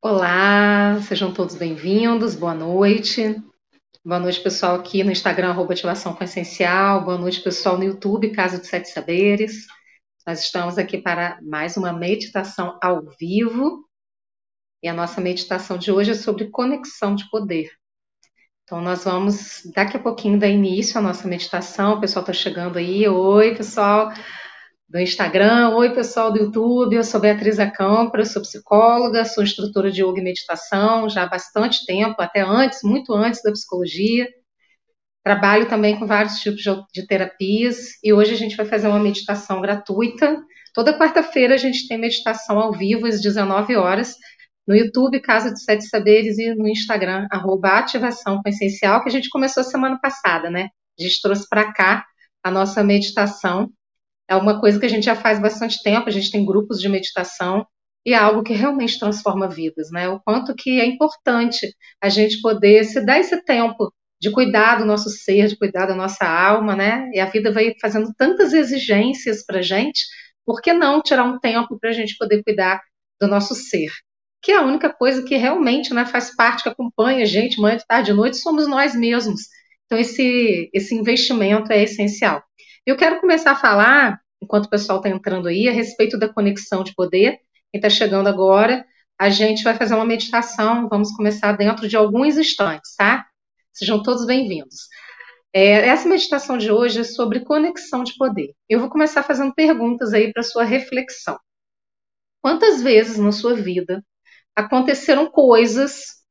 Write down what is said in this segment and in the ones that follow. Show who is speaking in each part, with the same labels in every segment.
Speaker 1: Olá, sejam todos bem-vindos, boa noite. Boa noite, pessoal, aqui no Instagram, arroba Ativação com Essencial. Boa noite, pessoal, no YouTube, Casa de Sete Saberes. Nós estamos aqui para mais uma meditação ao vivo. E a nossa meditação de hoje é sobre conexão de poder. Então, nós vamos daqui a pouquinho dar início à nossa meditação. O pessoal está chegando aí. Oi, pessoal do Instagram. Oi, pessoal do YouTube. Eu sou Beatriz Acampra, sou psicóloga, sou instrutora de yoga e meditação já há bastante tempo, até antes, muito antes da psicologia. Trabalho também com vários tipos de terapias e hoje a gente vai fazer uma meditação gratuita. Toda quarta-feira a gente tem meditação ao vivo às 19 horas no YouTube Casa de Sete Saberes e no Instagram arroba Ativação com Essencial, que a gente começou semana passada, né? A gente trouxe para cá a nossa meditação é uma coisa que a gente já faz bastante tempo, a gente tem grupos de meditação e é algo que realmente transforma vidas, né? O quanto que é importante a gente poder se dar esse tempo de cuidar do nosso ser, de cuidar da nossa alma, né? E a vida vai fazendo tantas exigências para gente, por que não tirar um tempo para a gente poder cuidar do nosso ser? Que é a única coisa que realmente né, faz parte, que acompanha a gente manhã, tarde e noite, somos nós mesmos. Então, esse, esse investimento é essencial. Eu quero começar a falar, enquanto o pessoal está entrando aí, a respeito da conexão de poder. Quem está chegando agora, a gente vai fazer uma meditação. Vamos começar dentro de alguns instantes, tá? Sejam todos bem-vindos. É, essa meditação de hoje é sobre conexão de poder. Eu vou começar fazendo perguntas aí para sua reflexão. Quantas vezes na sua vida aconteceram coisas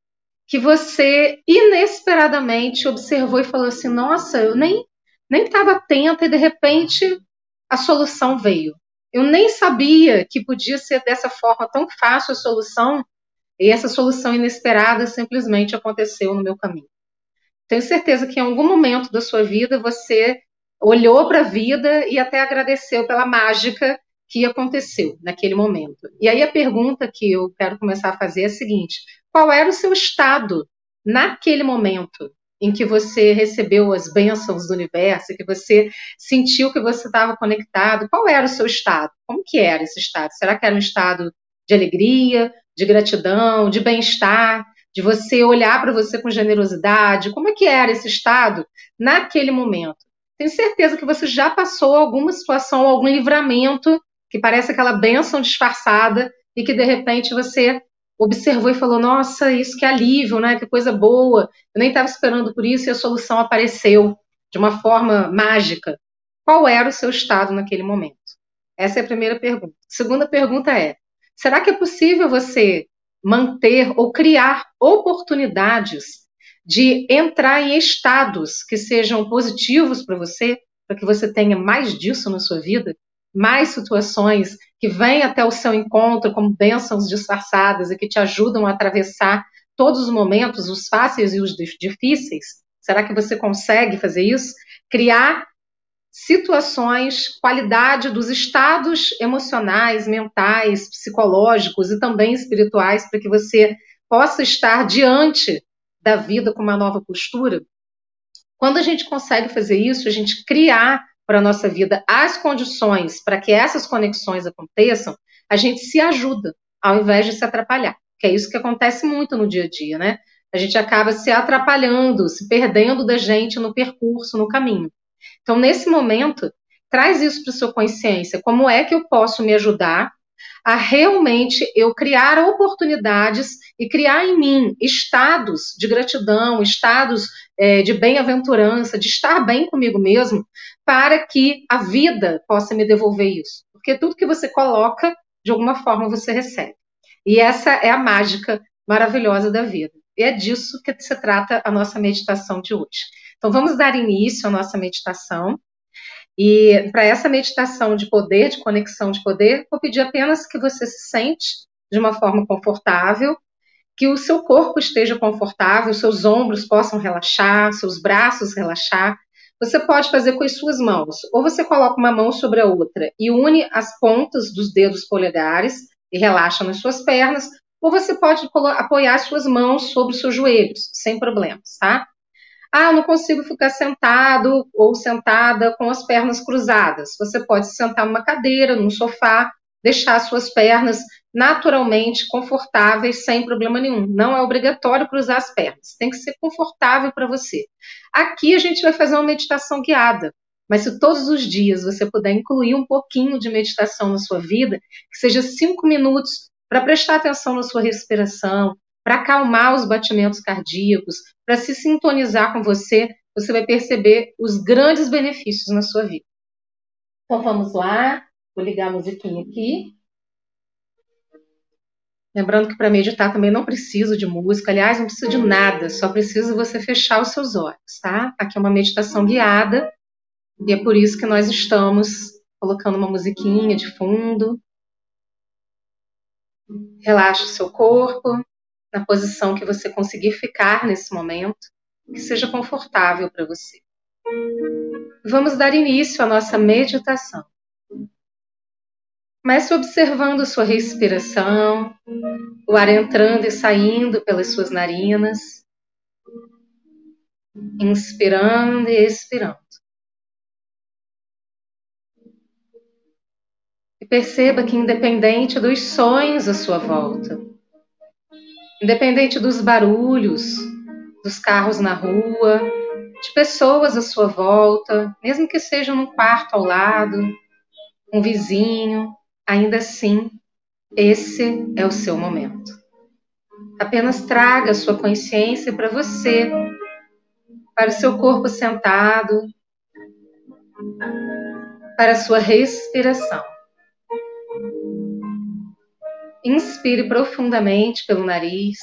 Speaker 1: que você inesperadamente observou e falou assim: nossa, eu nem nem estava atenta e de repente a solução veio. Eu nem sabia que podia ser dessa forma tão fácil a solução e essa solução inesperada simplesmente aconteceu no meu caminho. Tenho certeza que em algum momento da sua vida você olhou para a vida e até agradeceu pela mágica que aconteceu naquele momento. E aí a pergunta que eu quero começar a fazer é a seguinte: qual era o seu estado naquele momento? Em que você recebeu as bênçãos do universo, que você sentiu que você estava conectado, qual era o seu estado? Como que era esse estado? Será que era um estado de alegria, de gratidão, de bem-estar, de você olhar para você com generosidade? Como é que era esse estado naquele momento? Tenho certeza que você já passou alguma situação, algum livramento que parece aquela bênção disfarçada e que de repente você observou e falou: Nossa, isso que alívio, né? Que coisa boa. Eu nem estava esperando por isso e a solução apareceu de uma forma mágica. Qual era o seu estado naquele momento? Essa é a primeira pergunta. Segunda pergunta é: será que é possível você manter ou criar oportunidades de entrar em estados que sejam positivos para você, para que você tenha mais disso na sua vida? Mais situações que vêm até o seu encontro como bênçãos disfarçadas e que te ajudam a atravessar todos os momentos, os fáceis e os difíceis? Será que você consegue fazer isso? Criar situações, qualidade dos estados emocionais, mentais, psicológicos e também espirituais para que você possa estar diante da vida com uma nova postura? Quando a gente consegue fazer isso, a gente criar para a nossa vida as condições para que essas conexões aconteçam, a gente se ajuda, ao invés de se atrapalhar. Que é isso que acontece muito no dia a dia, né? A gente acaba se atrapalhando, se perdendo da gente no percurso, no caminho. Então, nesse momento, traz isso para sua consciência. Como é que eu posso me ajudar a realmente eu criar oportunidades e criar em mim estados de gratidão, estados é, de bem-aventurança, de estar bem comigo mesmo, para que a vida possa me devolver isso. Porque tudo que você coloca, de alguma forma você recebe. E essa é a mágica maravilhosa da vida. E é disso que se trata a nossa meditação de hoje. Então vamos dar início à nossa meditação. E para essa meditação de poder, de conexão de poder, vou pedir apenas que você se sente de uma forma confortável, que o seu corpo esteja confortável, seus ombros possam relaxar, seus braços relaxar. Você pode fazer com as suas mãos, ou você coloca uma mão sobre a outra e une as pontas dos dedos polegares e relaxa nas suas pernas, ou você pode apoiar as suas mãos sobre os seus joelhos, sem problemas, tá? Ah, não consigo ficar sentado ou sentada com as pernas cruzadas. Você pode se sentar numa cadeira, num sofá, deixar suas pernas naturalmente confortáveis, sem problema nenhum. Não é obrigatório cruzar as pernas, tem que ser confortável para você. Aqui a gente vai fazer uma meditação guiada, mas se todos os dias você puder incluir um pouquinho de meditação na sua vida, que seja cinco minutos para prestar atenção na sua respiração, para acalmar os batimentos cardíacos, para se sintonizar com você, você vai perceber os grandes benefícios na sua vida. Então vamos lá, vou ligar a musiquinha aqui. Lembrando que para meditar também não preciso de música, aliás, não precisa de nada, só precisa você fechar os seus olhos, tá? Aqui é uma meditação guiada e é por isso que nós estamos colocando uma musiquinha de fundo. Relaxe o seu corpo na posição que você conseguir ficar nesse momento, que seja confortável para você. Vamos dar início à nossa meditação. Comece observando sua respiração, o ar entrando e saindo pelas suas narinas, inspirando e expirando. E perceba que, independente dos sonhos à sua volta, independente dos barulhos, dos carros na rua, de pessoas à sua volta, mesmo que seja num quarto ao lado, um vizinho, ainda assim, esse é o seu momento. Apenas traga a sua consciência para você, para o seu corpo sentado, para a sua respiração. Inspire profundamente pelo nariz.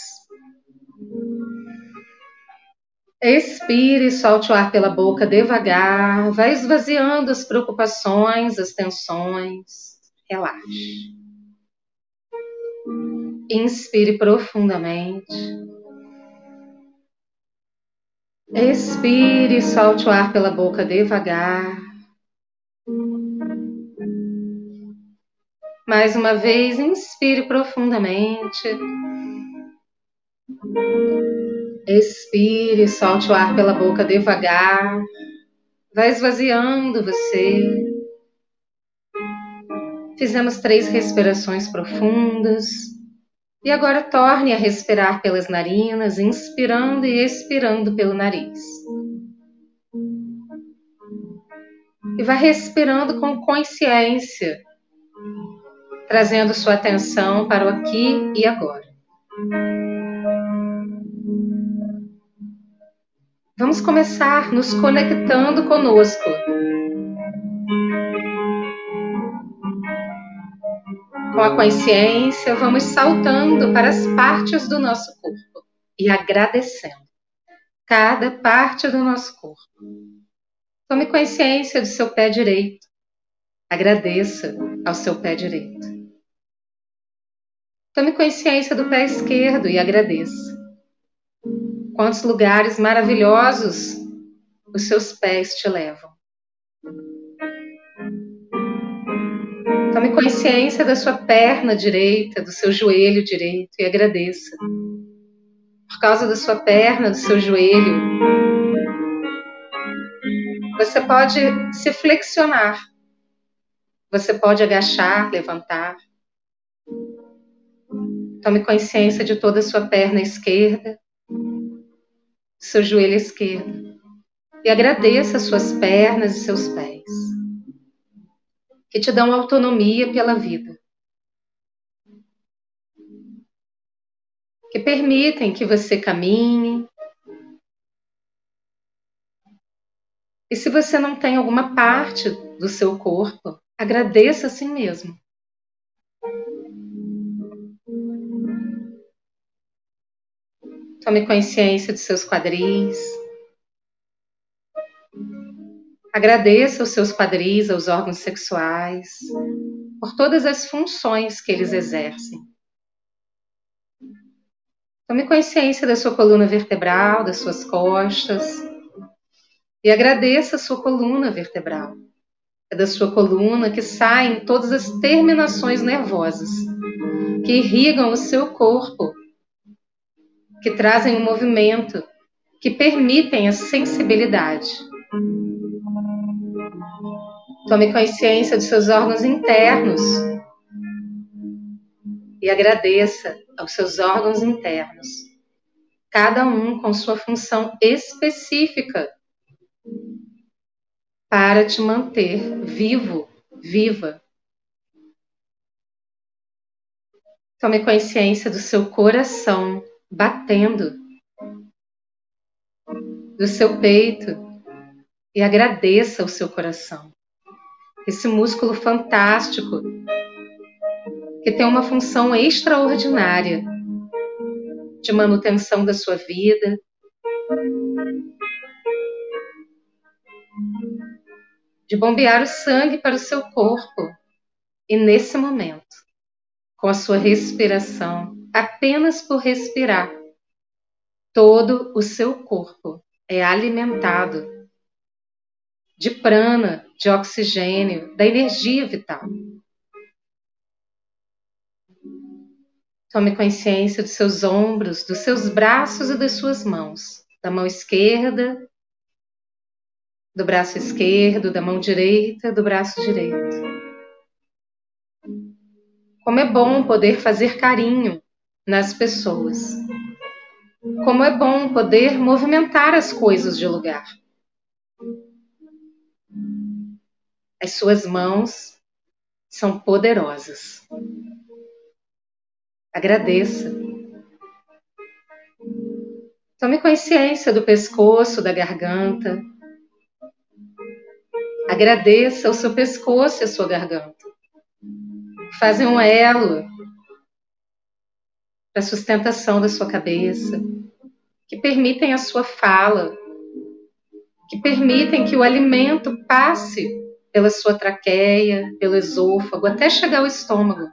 Speaker 1: Expire solte o ar pela boca devagar. Vai esvaziando as preocupações, as tensões. Relaxe. Inspire profundamente. Expire solte o ar pela boca devagar. Mais uma vez, inspire profundamente. Expire, solte o ar pela boca devagar. Vai esvaziando você. Fizemos três respirações profundas. E agora torne a respirar pelas narinas, inspirando e expirando pelo nariz. E vai respirando com consciência trazendo sua atenção para o aqui e agora. Vamos começar nos conectando conosco. Com a consciência, vamos saltando para as partes do nosso corpo e agradecendo cada parte do nosso corpo. Tome consciência do seu pé direito. Agradeça ao seu pé direito. Tome consciência do pé esquerdo e agradeça. Quantos lugares maravilhosos os seus pés te levam. Tome consciência da sua perna direita, do seu joelho direito e agradeça. Por causa da sua perna, do seu joelho, você pode se flexionar. Você pode agachar, levantar. Tome consciência de toda a sua perna esquerda, seu joelho esquerdo. E agradeça suas pernas e seus pés, que te dão autonomia pela vida. Que permitem que você caminhe. E se você não tem alguma parte do seu corpo, agradeça a si mesmo. Tome consciência de seus quadris. Agradeça os seus quadris, aos órgãos sexuais, por todas as funções que eles exercem. Tome consciência da sua coluna vertebral, das suas costas. E agradeça a sua coluna vertebral. É da sua coluna que saem todas as terminações nervosas que irrigam o seu corpo que trazem o um movimento, que permitem a sensibilidade. Tome consciência dos seus órgãos internos, e agradeça aos seus órgãos internos, cada um com sua função específica para te manter vivo, viva. Tome consciência do seu coração batendo, do seu peito e agradeça o seu coração. Esse músculo fantástico que tem uma função extraordinária de manutenção da sua vida. De bombear o sangue para o seu corpo. E nesse momento, com a sua respiração, apenas por respirar, todo o seu corpo é alimentado de prana, de oxigênio, da energia vital. Tome consciência dos seus ombros, dos seus braços e das suas mãos, da mão esquerda, do braço esquerdo, da mão direita, do braço direito. Como é bom poder fazer carinho nas pessoas. Como é bom poder movimentar as coisas de lugar. As suas mãos são poderosas. Agradeça. Tome consciência do pescoço, da garganta. Agradeça o seu pescoço e a sua garganta. Fazem um elo para a sustentação da sua cabeça, que permitem a sua fala, que permitem que o alimento passe pela sua traqueia, pelo esôfago, até chegar ao estômago.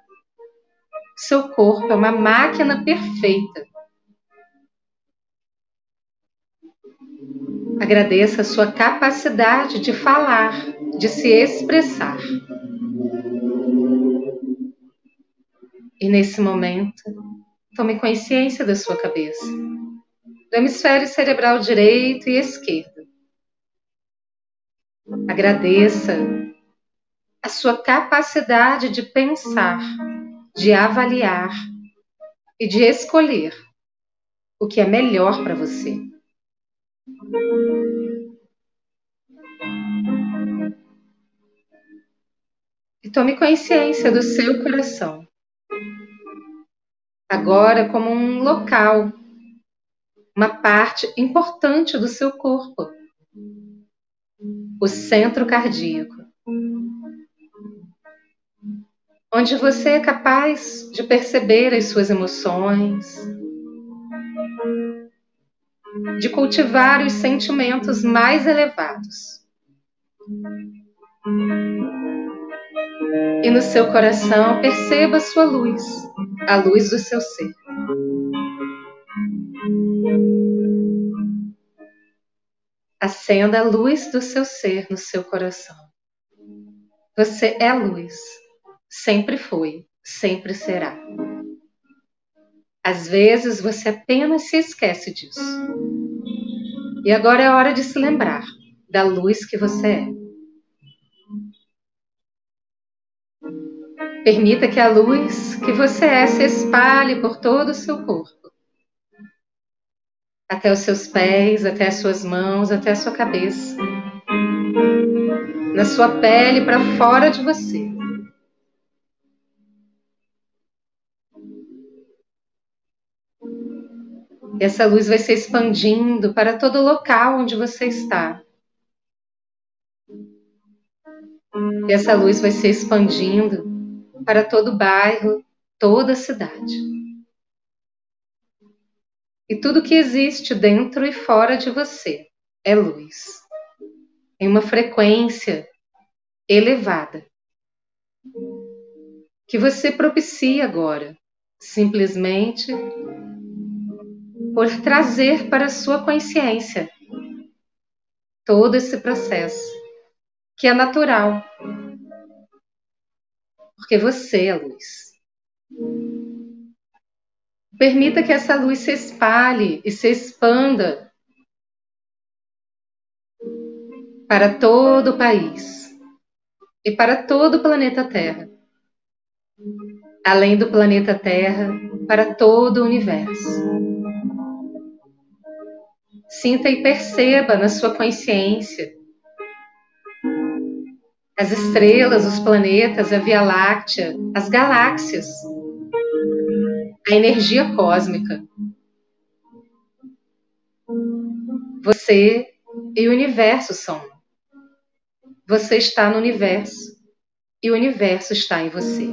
Speaker 1: Seu corpo é uma máquina perfeita. Agradeça a sua capacidade de falar, de se expressar. E nesse momento, tome consciência da sua cabeça, do hemisfério cerebral direito e esquerdo. Agradeça a sua capacidade de pensar de avaliar e de escolher o que é melhor para você. E tome consciência do seu coração. Agora, como um local, uma parte importante do seu corpo, o centro cardíaco onde você é capaz de perceber as suas emoções, de cultivar os sentimentos mais elevados. E no seu coração perceba sua luz, a luz do seu ser. Acenda a luz do seu ser no seu coração. Você é luz. Sempre foi, sempre será. Às vezes você apenas se esquece disso. E agora é hora de se lembrar da luz que você é. Permita que a luz que você é se espalhe por todo o seu corpo. Até os seus pés, até as suas mãos, até a sua cabeça. Na sua pele, para fora de você. Essa luz vai se expandindo para todo o local onde você está. E essa luz vai se expandindo para todo o bairro, toda a cidade. E tudo que existe dentro e fora de você é luz. Em uma frequência elevada. Que você propicia agora, simplesmente por trazer para a sua consciência todo esse processo, que é natural, porque você é luz. Permita que essa luz se espalhe e se expanda para todo o país e para todo o planeta Terra. além do planeta Terra, para todo o universo. Sinta e perceba na sua consciência as estrelas, os planetas, a Via Láctea, as galáxias, a energia cósmica. Você e o universo são. Você está no universo e o universo está em você.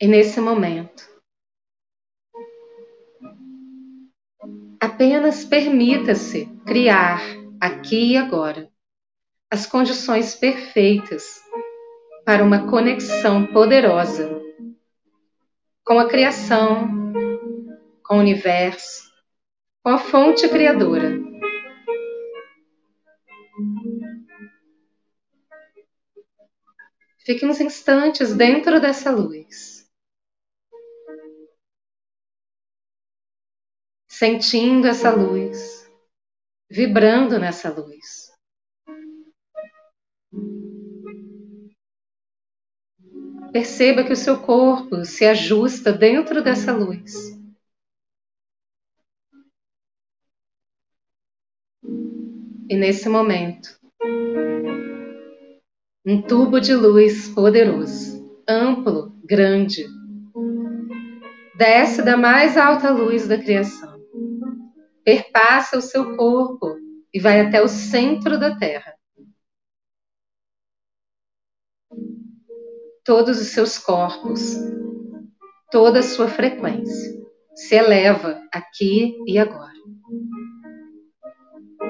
Speaker 1: E nesse momento, apenas permita-se criar aqui e agora. As condições perfeitas para uma conexão poderosa com a criação, com o universo, com a fonte criadora. Fique uns instantes dentro dessa luz, sentindo essa luz, vibrando nessa luz. Perceba que o seu corpo se ajusta dentro dessa luz. E nesse momento, um tubo de luz poderoso, amplo, grande, desce da mais alta luz da criação, perpassa o seu corpo e vai até o centro da Terra. Todos os seus corpos, toda a sua frequência se eleva aqui e agora.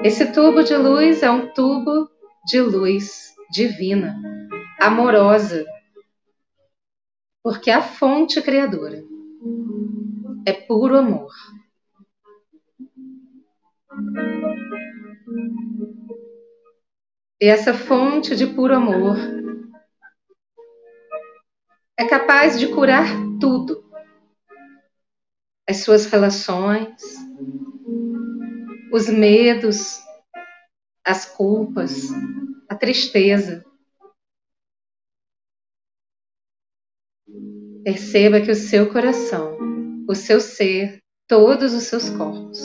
Speaker 1: Esse tubo de luz é um tubo de luz divina, amorosa, porque a fonte criadora é puro amor. E essa fonte de puro amor é capaz de curar tudo. As suas relações, os medos, as culpas, a tristeza. Perceba que o seu coração, o seu ser, todos os seus corpos,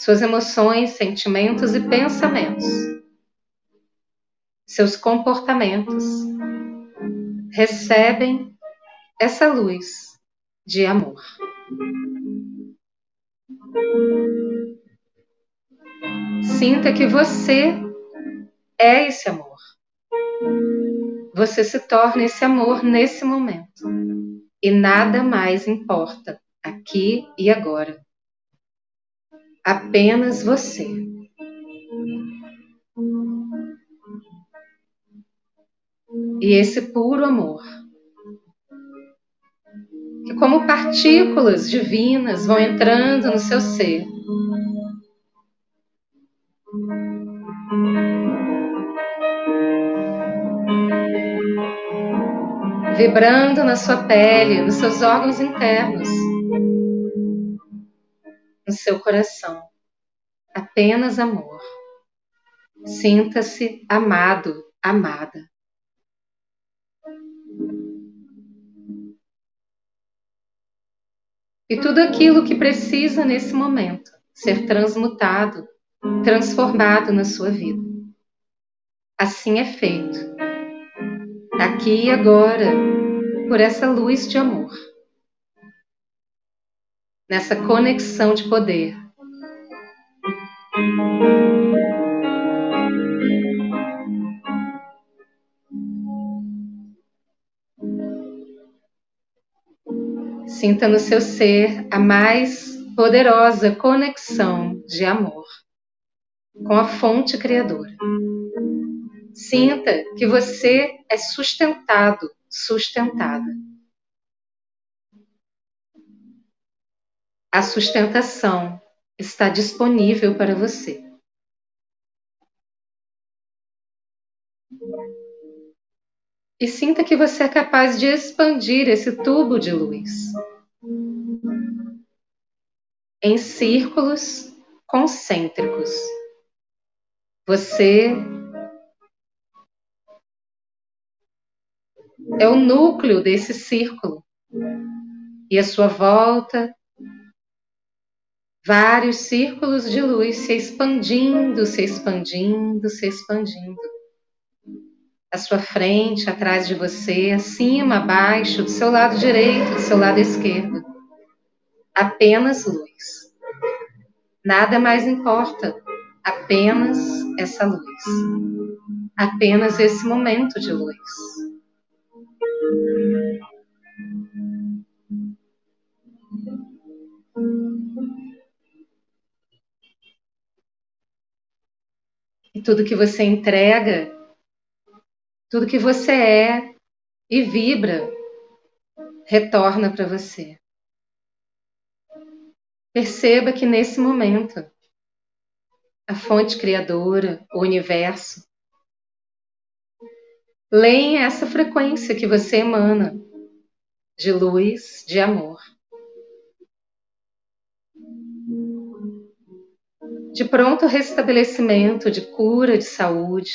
Speaker 1: suas emoções, sentimentos e pensamentos, seus comportamentos recebem essa luz de amor. Sinta que você é esse amor. Você se torna esse amor nesse momento. E nada mais importa aqui e agora. Apenas você. E esse puro amor, que como partículas divinas vão entrando no seu ser, vibrando na sua pele, nos seus órgãos internos, no seu coração. Apenas amor. Sinta-se amado, amada. E tudo aquilo que precisa nesse momento ser transmutado, transformado na sua vida. Assim é feito aqui e agora, por essa luz de amor, nessa conexão de poder. Sinta no seu ser a mais poderosa conexão de amor com a fonte criadora. Sinta que você é sustentado, sustentada. A sustentação está disponível para você. E sinta que você é capaz de expandir esse tubo de luz em círculos concêntricos. Você é o núcleo desse círculo. E à sua volta, vários círculos de luz se expandindo, se expandindo, se expandindo. À sua frente, atrás de você, acima, abaixo, do seu lado direito, do seu lado esquerdo. Apenas luz. Nada mais importa, apenas essa luz. Apenas esse momento de luz. Tudo que você entrega, tudo que você é e vibra, retorna para você. Perceba que nesse momento, a fonte criadora, o universo, leem essa frequência que você emana de luz, de amor. De pronto restabelecimento, de cura, de saúde.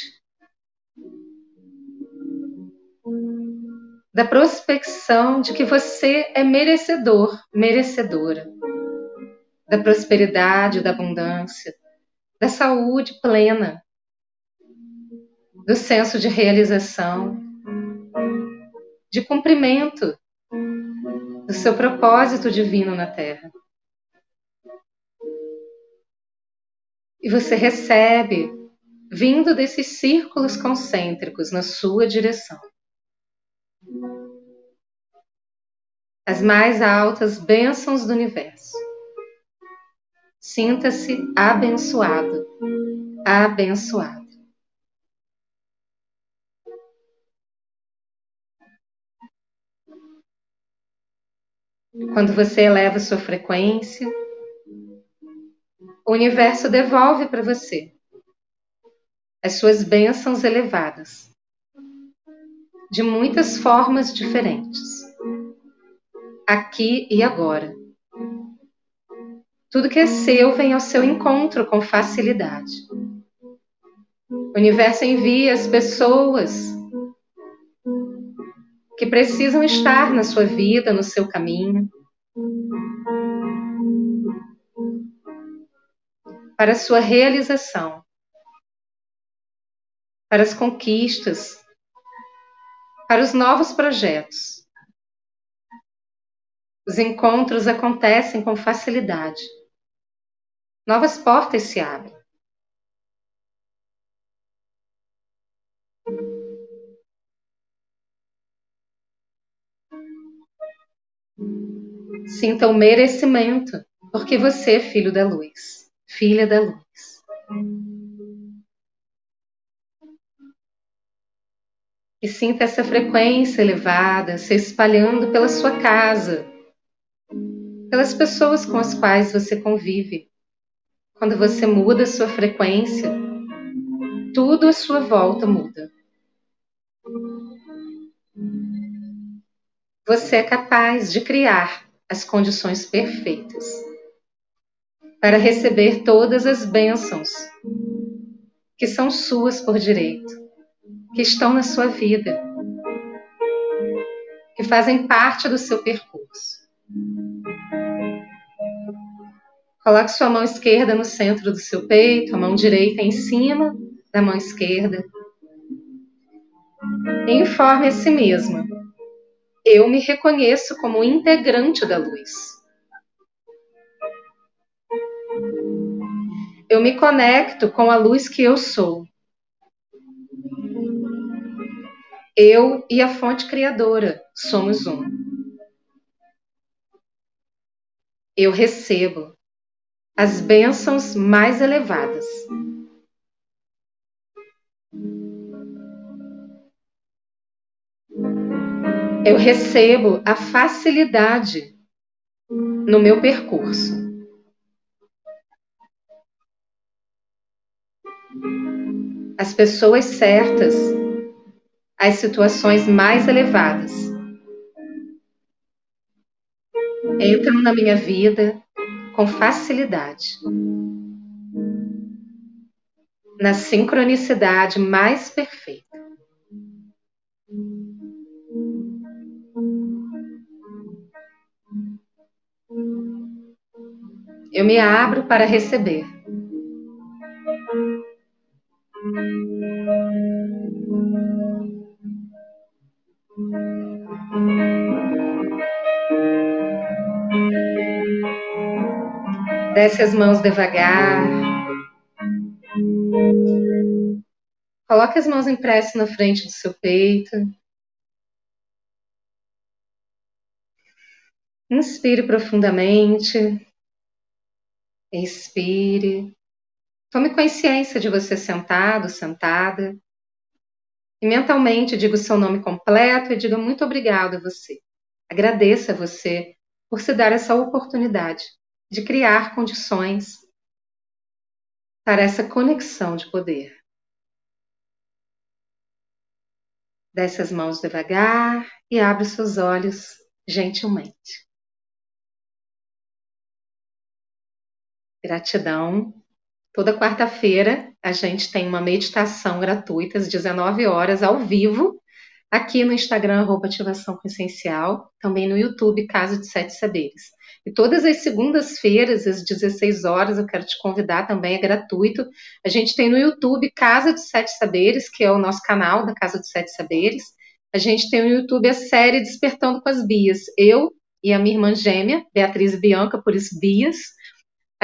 Speaker 1: Da prospecção de que você é merecedor, merecedora da prosperidade, da abundância, da saúde plena, do senso de realização, de cumprimento do seu propósito divino na Terra. E você recebe, vindo desses círculos concêntricos na sua direção, as mais altas bênçãos do universo Sinta-se abençoado, abençoado. Quando você eleva sua frequência, o universo devolve para você as suas bênçãos elevadas, de muitas formas diferentes, aqui e agora. Tudo que é seu vem ao seu encontro com facilidade. O universo envia as pessoas que precisam estar na sua vida, no seu caminho, para sua realização, para as conquistas, para os novos projetos. Os encontros acontecem com facilidade novas portas se abrem. Sinta o merecimento, porque você é filho da luz, filha da luz. E sinta essa frequência elevada se espalhando pela sua casa, pelas pessoas com as quais você convive. Quando você muda a sua frequência, tudo à sua volta muda. Você é capaz de criar as condições perfeitas para receber todas as bênçãos que são suas por direito, que estão na sua vida, que fazem parte do seu percurso. Coloque sua mão esquerda no centro do seu peito, a mão direita em cima da mão esquerda. E informe a si mesma: eu me reconheço como integrante da luz. Eu me conecto com a luz que eu sou. Eu e a fonte criadora somos um. Eu recebo as bênçãos mais elevadas. Eu recebo a facilidade no meu percurso. as pessoas certas as situações mais elevadas. Entram na minha vida com facilidade, na sincronicidade mais perfeita. Eu me abro para receber. Desce as mãos devagar. Coloque as mãos em na frente do seu peito. Inspire profundamente. Expire. Tome consciência de você sentado, sentada. E mentalmente diga o seu nome completo e diga muito obrigado a você. Agradeça a você por se dar essa oportunidade de criar condições para essa conexão de poder. Desce as mãos devagar e abre seus olhos gentilmente. Gratidão. Toda quarta-feira a gente tem uma meditação gratuita às 19 horas ao vivo aqui no Instagram arroba ativação com essencial, também no YouTube Casa de Sete Saberes. E todas as segundas-feiras, às 16 horas, eu quero te convidar também, é gratuito. A gente tem no YouTube Casa de Sete Saberes, que é o nosso canal da Casa de Sete Saberes. A gente tem no YouTube a série Despertando com as Bias. Eu e a minha irmã gêmea, Beatriz e Bianca, por isso Bias.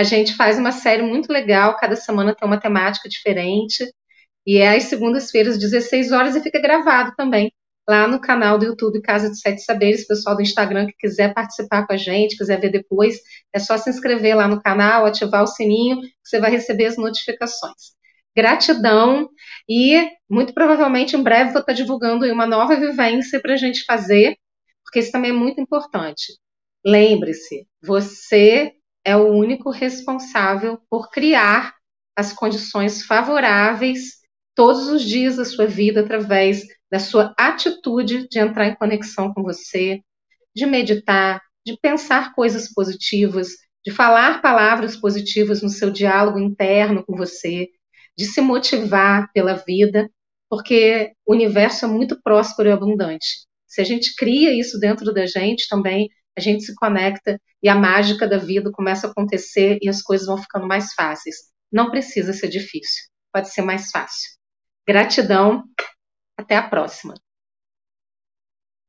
Speaker 1: A gente faz uma série muito legal, cada semana tem uma temática diferente. E é às segundas-feiras, 16 horas, e fica gravado também lá no canal do YouTube Casa de Sete Saberes. Pessoal do Instagram que quiser participar com a gente, quiser ver depois, é só se inscrever lá no canal, ativar o sininho, que você vai receber as notificações. Gratidão e muito provavelmente em breve vou estar divulgando uma nova vivência para a gente fazer, porque isso também é muito importante. Lembre-se, você é o único responsável por criar as condições favoráveis todos os dias da sua vida através da sua atitude de entrar em conexão com você, de meditar, de pensar coisas positivas, de falar palavras positivas no seu diálogo interno com você, de se motivar pela vida, porque o universo é muito próspero e abundante. Se a gente cria isso dentro da gente também, a gente se conecta e a mágica da vida começa a acontecer e as coisas vão ficando mais fáceis. Não precisa ser difícil, pode ser mais fácil. Gratidão até a próxima!